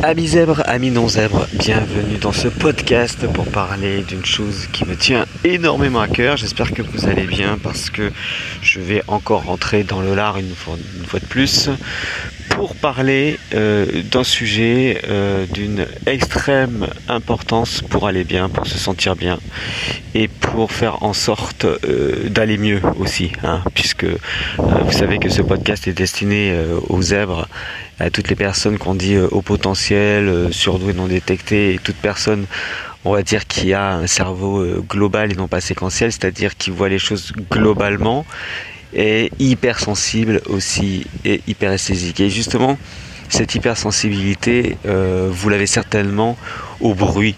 Amis zèbres, amis non zèbres, bienvenue dans ce podcast pour parler d'une chose qui me tient énormément à cœur. J'espère que vous allez bien parce que je vais encore rentrer dans le lard une fois, une fois de plus pour parler euh, d'un sujet euh, d'une extrême importance pour aller bien, pour se sentir bien et pour faire en sorte euh, d'aller mieux aussi, hein, puisque vous savez que ce podcast est destiné aux zèbres, à toutes les personnes qu'on dit au potentiel, surdoué non détecté, et toute personne on va dire qui a un cerveau global et non pas séquentiel, c'est-à-dire qui voit les choses globalement est hypersensible aussi et hyperesthésique. Et justement, cette hypersensibilité, euh, vous l'avez certainement au bruit.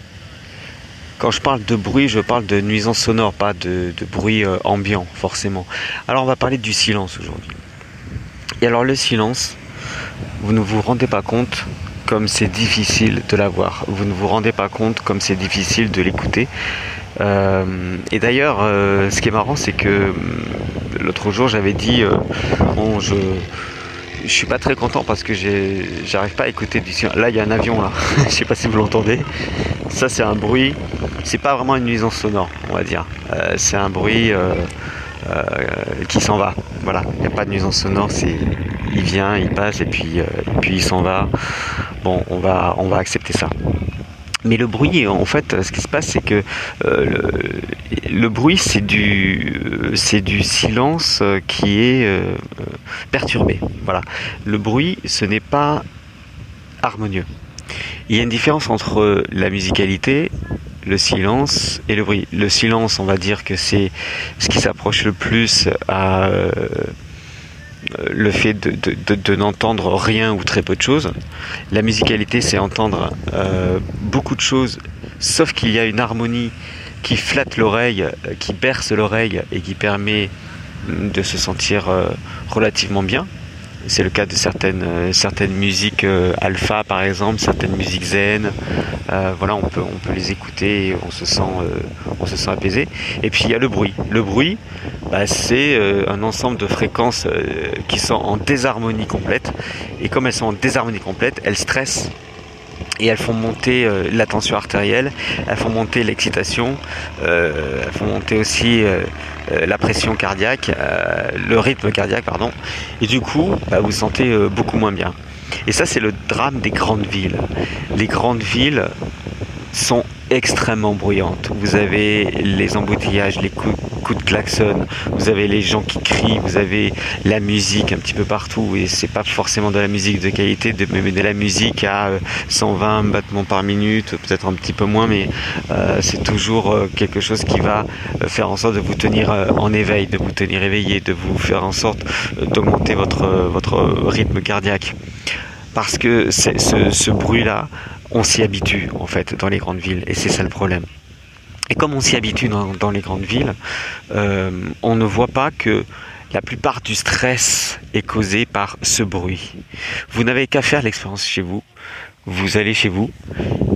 Quand je parle de bruit, je parle de nuisance sonore, pas de, bruit euh, ambiant forcément. Alors on va parler du silence aujourd'hui. Et alors le silence, vous ne vous rendez pas compte comme c'est difficile de l'avoir. Vous ne vous rendez pas compte comme c'est difficile de l'écouter. Euh, et d'ailleurs, ce qui est marrant, c'est que l'autre jour, j'avais dit, euh, je, je suis pas très content parce que j'arrive pas à écouter du son. Là, il y a un avion là. je sais pas si vous l'entendez. Ça, c'est un bruit. C'est pas vraiment une nuisance sonore, on va dire. Euh, c'est un bruit euh, qui s'en va. Voilà. Il n'y a pas de nuisance sonore. Il vient, il passe et puis, puis il s'en va. Bon, on va, on va accepter ça. Mais le bruit, en fait, ce qui se passe, c'est que euh, le, bruit, c'est du, c'est du silence qui est euh, perturbé. Voilà. Le bruit, ce n'est pas harmonieux. Il y a une différence entre la musicalité, le silence et le bruit. Le silence, on va dire que c'est ce qui s'approche le plus à euh, euh, le fait de, n'entendre rien ou très peu de choses. La musicalité, c'est entendre euh, beaucoup de choses, sauf qu'il y a une harmonie qui flatte l'oreille, euh, qui berce l'oreille et qui permet de se sentir relativement bien. C'est le cas de certaines, euh, certaines musiques euh, alpha par exemple, certaines musiques zen. Euh, voilà, on peut, les écouter et on se sent, apaisé. Et puis il y a le bruit. Le bruit, bah, c'est un ensemble de fréquences qui sont en désharmonie complète. Et comme elles sont en désharmonie complète, elles stressent et elles font monter la tension artérielle, elles font monter l'excitation, elles font monter aussi euh, la pression cardiaque, euh, le rythme cardiaque, pardon. Et du coup, bah, vous vous sentez euh, beaucoup moins bien. Et ça, c'est le drame des grandes villes. Les grandes villes sont extrêmement bruyantes. Vous avez les embouteillages, les coups, de klaxon, vous avez les gens qui crient, vous avez la musique un petit peu partout. Et c'est pas forcément de la musique de qualité, mais de la musique à 120 euh, battements par minute, peut-être un petit peu moins, mais euh, c'est toujours euh, quelque chose qui va faire en sorte de vous tenir en éveil, de vous tenir éveillé, de vous faire en sorte d'augmenter votre, rythme cardiaque. Parce que ce, ce bruit-là, on s'y habitue en fait dans les grandes villes et c'est ça le problème. Et comme on s'y habitue dans, les grandes villes, euh, on ne voit pas que la plupart du stress est causé par ce bruit. Vous n'avez qu'à faire l'expérience chez vous. Vous allez chez vous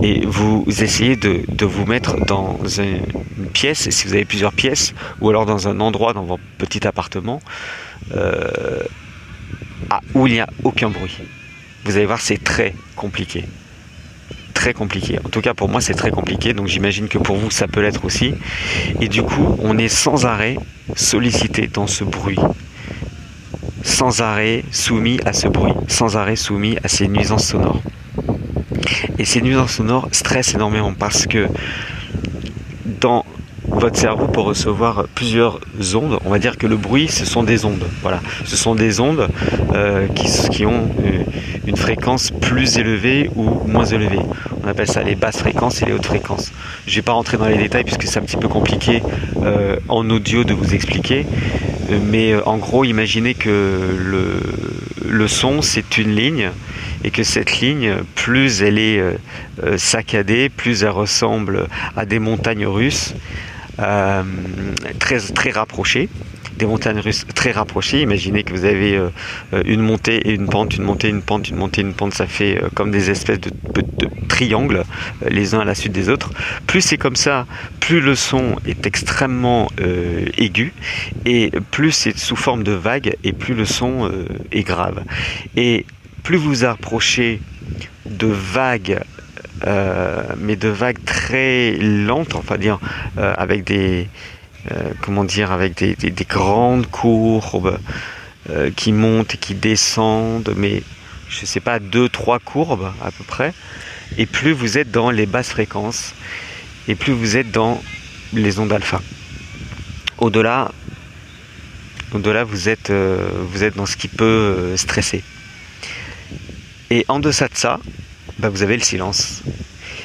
et vous essayez de, vous mettre dans une pièce, si vous avez plusieurs pièces, ou alors dans un endroit dans votre petit appartement, euh, où il n'y a aucun bruit. Vous allez voir, c'est très compliqué compliqué. En tout cas, pour moi, c'est très compliqué. Donc, j'imagine que pour vous, ça peut l'être aussi. Et du coup, on est sans arrêt sollicité dans ce bruit. Sans arrêt soumis à ce bruit. Sans arrêt soumis à ces nuisances sonores. Et ces nuisances sonores stressent énormément parce que dans votre cerveau peut recevoir plusieurs ondes. On va dire que le bruit, ce sont des ondes. Voilà, ce sont des ondes euh, qui, ont euh, fréquence plus élevée ou moins élevée. On appelle ça les basses fréquences et les hautes fréquences. Je ne vais pas rentrer dans les détails puisque c'est un petit peu compliqué euh, en audio de vous expliquer. Mais en gros, imaginez que le, son, c'est une ligne et que cette ligne, plus elle est saccadée, plus elle ressemble à des montagnes russes, euh, très, très rapprochées des montagnes russes très rapprochées. Imaginez que vous avez euh, une montée et une pente, une montée, une pente, une montée, une pente. Ça fait euh, comme des espèces de, triangles, les uns à la suite des autres. Plus c'est comme ça, plus le son est extrêmement aigu et plus c'est sous forme de vague et plus le son est grave. Et plus vous approchez de vagues, euh, mais de vagues très lentes, enfin dire, euh, avec des, comment dire, avec des, des grandes courbes qui montent et qui descendent, mais je sais pas, deux, trois courbes à peu près. Et plus vous êtes dans les basses fréquences, et plus vous êtes dans les ondes alpha. Au-delà, au-delà, vous êtes, euh, vous êtes dans ce qui peut euh, stresser. Et en deçà de ça, bah, vous avez le silence.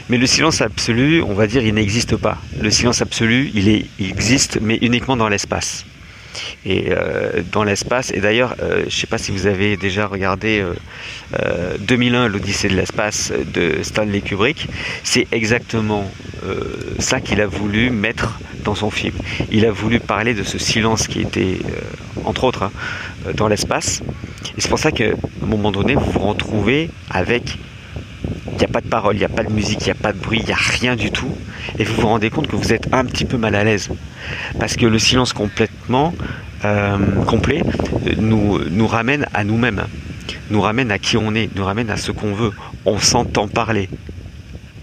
Mais le silence absolu, on va dire, il n'existe pas. Le silence absolu, il, est, existe, mais uniquement dans l'espace et euh, dans l'espace. Et d'ailleurs, euh, je ne sais pas si vous avez déjà regardé 2001, euh, l'Odyssée de l'espace de Stanley Kubrick. C'est exactement ça qu'il a voulu mettre dans son film. Il a voulu parler de ce silence qui était, entre autres, hein, dans l'espace. Et c'est pour ça qu'à un moment donné, vous vous retrouvez avec il n'y a pas de parole, il n'y a pas de musique, il n'y a pas de bruit, il n'y a rien du tout. Et vous vous rendez compte que vous êtes un petit peu mal à l'aise. Parce que le silence complètement euh, complet nous, nous ramène à nous-mêmes, nous ramène à qui on est, nous ramène à ce qu'on veut. On s'entend parler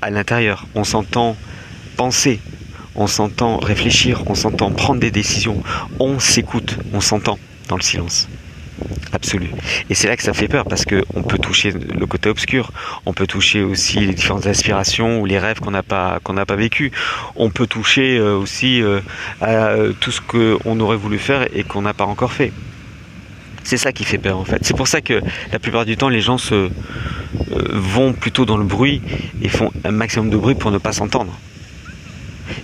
à l'intérieur, on s'entend penser, on s'entend réfléchir, on s'entend prendre des décisions, on s'écoute, on s'entend dans le silence absolu. Et c'est là que ça fait peur parce qu'on peut toucher le côté obscur, on peut toucher aussi les différentes aspirations ou les rêves qu'on n'a pas qu'on vécu. On peut toucher euh, aussi euh, à euh, tout ce qu'on aurait voulu faire et qu'on n'a pas encore fait. C'est ça qui fait peur en fait. C'est pour ça que la plupart du temps les gens se vont plutôt dans le bruit et font un maximum de bruit pour ne pas s'entendre.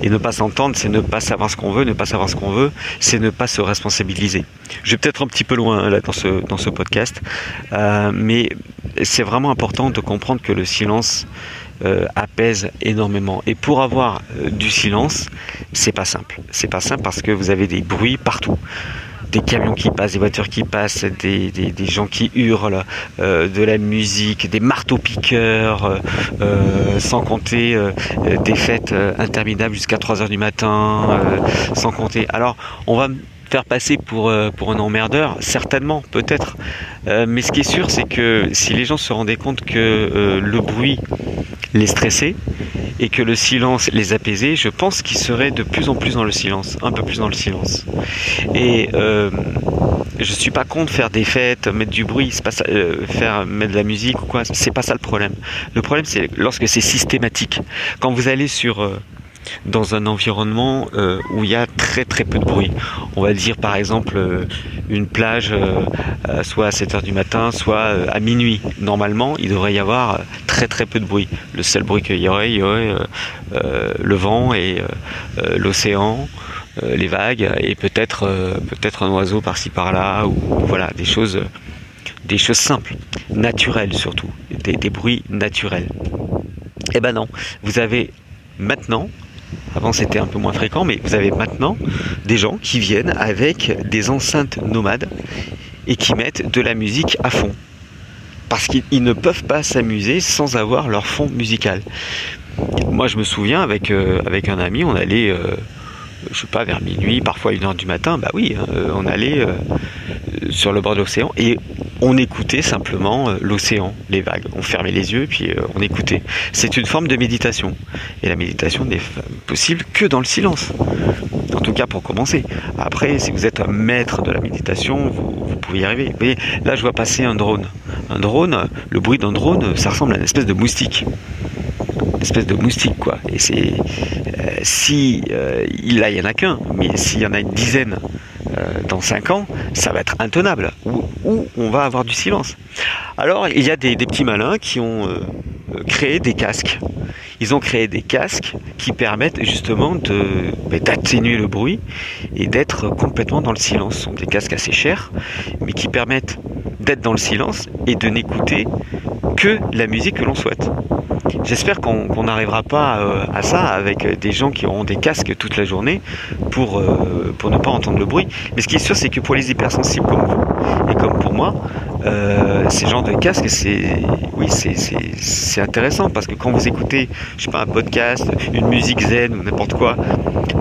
Et ne pas s'entendre, c'est ne pas savoir ce qu'on veut, ne pas savoir ce qu'on veut, c'est ne pas se responsabiliser. Je vais peut-être un petit peu loin là dans ce, dans ce podcast, euh, mais c'est vraiment important de comprendre que le silence euh, apaise énormément. Et pour avoir euh, du silence, c'est pas simple. C'est pas simple parce que vous avez des bruits partout des camions qui passent, des voitures qui passent, des, gens qui hurlent, euh, de la musique, des marteaux-piqueurs, euh, euh, sans compter des fêtes interminables jusqu'à 3h du matin, sans compter. Alors, on va faire passer pour, pour un emmerdeur, certainement, peut-être. mais ce qui est sûr, c'est que si les gens se rendaient compte que le bruit les stressait, et que le silence les apaisait, je pense qu'ils seraient de plus en plus dans le silence, un peu plus dans le silence. Et euh, je suis pas contre faire des fêtes, mettre du bruit, euh, faire mettre de la musique ou quoi, c'est pas ça le problème. Le problème c'est lorsque c'est systématique. Quand vous allez sur euh, dans un environnement euh, où il y a très très peu de bruit. On va dire par exemple euh, une plage euh, soit à 7h du matin, soit à minuit. Normalement, il devrait y avoir très très peu de bruit. Le seul bruit qu'il y aurait, il y aurait le vent et l'océan, les vagues et peut-être peut-être un oiseau par-ci par-là ou voilà des choses des choses simples, naturelles surtout, des, des bruits naturels. Eh ben non, vous avez maintenant avant c'était un peu moins fréquent, mais vous avez maintenant des gens qui viennent avec des enceintes nomades et qui mettent de la musique à fond. Parce qu'ils ne peuvent pas s'amuser sans avoir leur fond musical. Moi je me souviens avec, euh, avec un ami, on allait, euh, je sais pas, vers minuit, parfois une heure du matin, bah oui, hein, on allait euh, sur le bord de l'océan et on écoutait simplement euh, l'océan, les vagues. On fermait les yeux puis euh, on écoutait. C'est une forme de méditation. Et la méditation n'est possible que dans le silence. En tout cas pour commencer. Après, si vous êtes un maître de la méditation, vous, pouvez y arriver. Vous voyez, là je vois passer un drone. Un drone, le bruit d'un drone, ça ressemble à une espèce de moustique. Espèce de moustique quoi. Et c'est euh, si là il y en a qu'un, mais s'il y en a une dizaine dans 5 ans, ça va être intenable, ou, on va avoir du silence. Alors il y a des, petits malins qui ont euh, créé des casques. Ils ont créé des casques qui permettent justement ben, d'atténuer le bruit et d'être complètement dans le silence. Ce sont des casques assez chers, mais qui permettent d'être dans le silence et de n'écouter que la musique que l'on souhaite. J'espère qu'on n'arrivera pas euh, à ça avec des gens qui auront des casques toute la journée pour, euh, pour ne pas entendre le bruit. Mais ce qui est sûr, c'est que pour les hypersensibles comme vous et comme pour moi, euh, ces genres de casques, c'est oui, c'est intéressant parce que quand vous écoutez, je sais pas, un podcast, une musique zen ou n'importe quoi,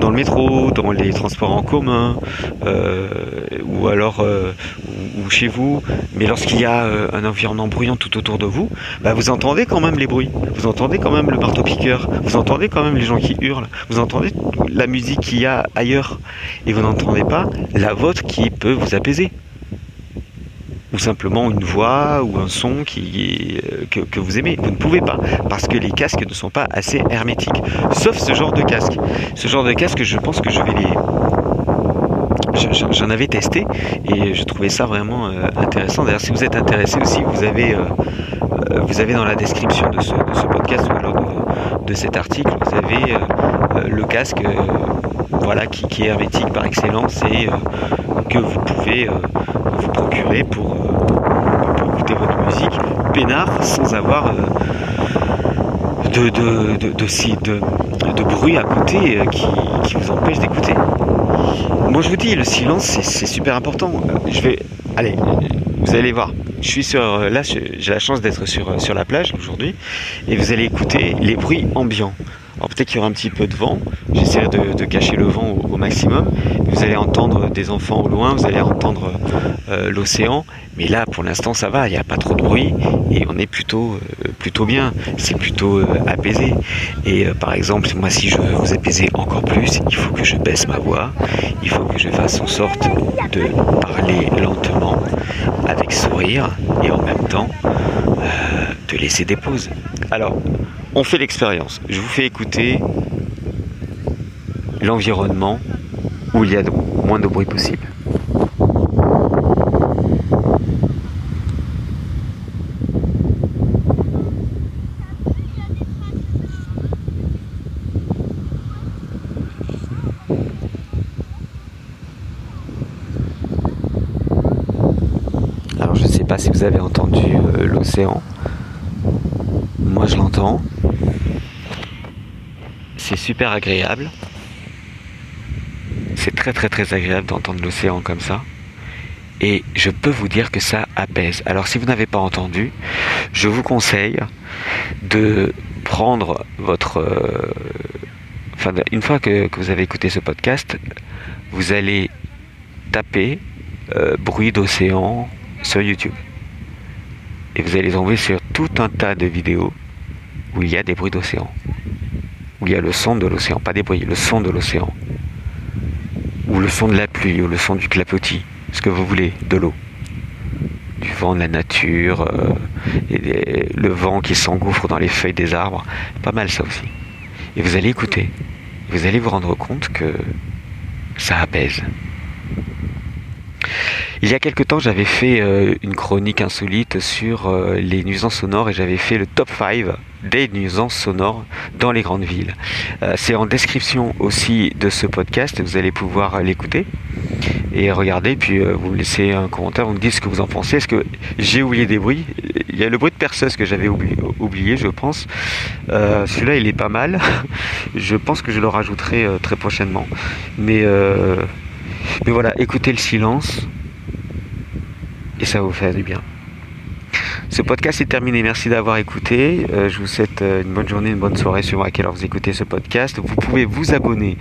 dans le métro, dans les transports en commun, ou alors chez vous, mais lorsqu'il y a euh, un environnement bruyant tout autour de vous, bah, vous entendez quand même les bruits, vous entendez quand même le marteau-piqueur, vous entendez quand même les gens qui hurlent, vous entendez la musique qu'il y a ailleurs, et vous n'entendez pas la vôtre qui peut vous apaiser ou simplement une voix ou un son qui, euh, que, vous aimez. Vous ne pouvez pas, parce que les casques ne sont pas assez hermétiques. Sauf ce genre de casque. Ce genre de casque, je pense que je vais les, j'en avais testé et je trouvais ça vraiment euh, intéressant. D'ailleurs, si vous êtes intéressé aussi, vous avez, euh, euh, vous avez dans la description de ce, podcast ou alors de, cet article, vous avez le casque voilà, qui, est hermétique par excellence et que vous pouvez vous procurer pour, écouter votre musique peinard sans avoir de, de, de, de, bruit à côté qui vous empêche d'écouter. Moi je vous dis, le silence c'est super important. Je vais. Allez, vous allez voir. Je suis sur. Là, j'ai la chance d'être sur, sur la plage aujourd'hui. Et vous allez écouter les bruits ambiants. Alors peut-être qu'il y aura un petit peu de vent, j'essaierai de, cacher le vent au, maximum. Vous allez entendre des enfants au loin, vous allez entendre euh, l'océan, mais là pour l'instant ça va, il n'y a pas trop de bruit et on est plutôt, euh, plutôt bien, c'est plutôt euh, apaisé. Et par exemple, moi si je veux vous apaiser encore plus, il faut que je baisse ma voix, il faut que je fasse en sorte de parler lentement, avec sourire et en même temps de laisser des pauses. Alors, on fait l'expérience. Je vous fais écouter l'environnement où il y a le moins de bruit possible. Alors je ne sais pas si vous avez entendu euh, l'océan. Moi je l'entends c'est super agréable. C'est très très très agréable d'entendre l'océan comme ça. Et je peux vous dire que ça apaise. Alors si vous n'avez pas entendu, je vous conseille de prendre votre... Euh, enfin, une fois que, vous avez écouté ce podcast, vous allez taper euh, bruit d'océan sur YouTube. Et vous allez tomber sur tout un tas de vidéos où il y a des bruits d'océan il y a le son de l'océan, pas des bruits, le son de l'océan. Ou le son de la pluie, ou le son du clapotis, ce que vous voulez, de l'eau. Du vent de la nature, euh, le vent qui s'engouffre dans les feuilles des arbres. Pas mal ça aussi. Et vous allez écouter. Vous allez vous rendre compte que ça apaise. Il y a quelque temps, j'avais fait euh, une chronique insolite sur euh, les nuisances sonores et j'avais fait le top 5 des nuisances sonores dans les grandes villes. Euh, c'est en description aussi de ce podcast, vous allez pouvoir l'écouter et regarder, puis vous me laissez un commentaire, vous me dites ce que vous en pensez. Est-ce que j'ai oublié des bruits? Il y a le bruit de perceuse que j'avais oublié, je pense. Celui-là, il est pas mal. je pense que je le rajouterai très prochainement. Mais, mais voilà, écoutez le silence et ça vous fait du bien. Ce podcast est terminé. Merci d'avoir écouté. Euh, je vous souhaite euh, une bonne journée, une bonne soirée sur à quelle heure vous écoutez ce podcast. Vous pouvez vous abonner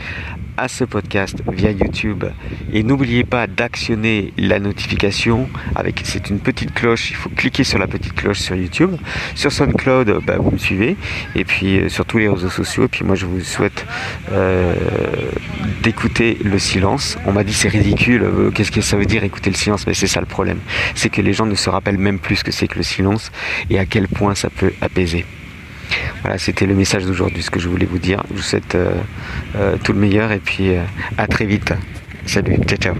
à ce podcast via YouTube. Et n'oubliez pas d'actionner la notification avec c'est une petite cloche. Il faut cliquer sur la petite cloche sur YouTube. Sur SoundCloud, bah, vous me suivez. Et puis euh, sur tous les réseaux sociaux. Et puis moi je vous souhaite euh, d'écouter le silence. On m'a dit c'est ridicule. Euh, qu'est-ce que ça veut dire écouter le silence? Mais c'est ça le problème. C'est que les gens ne se rappellent même plus ce que c'est que le et à quel point ça peut apaiser. Voilà, c'était le message d'aujourd'hui, ce que je voulais vous dire. Je vous souhaite euh, euh, tout le meilleur et puis euh, à très vite. Salut, ciao ciao.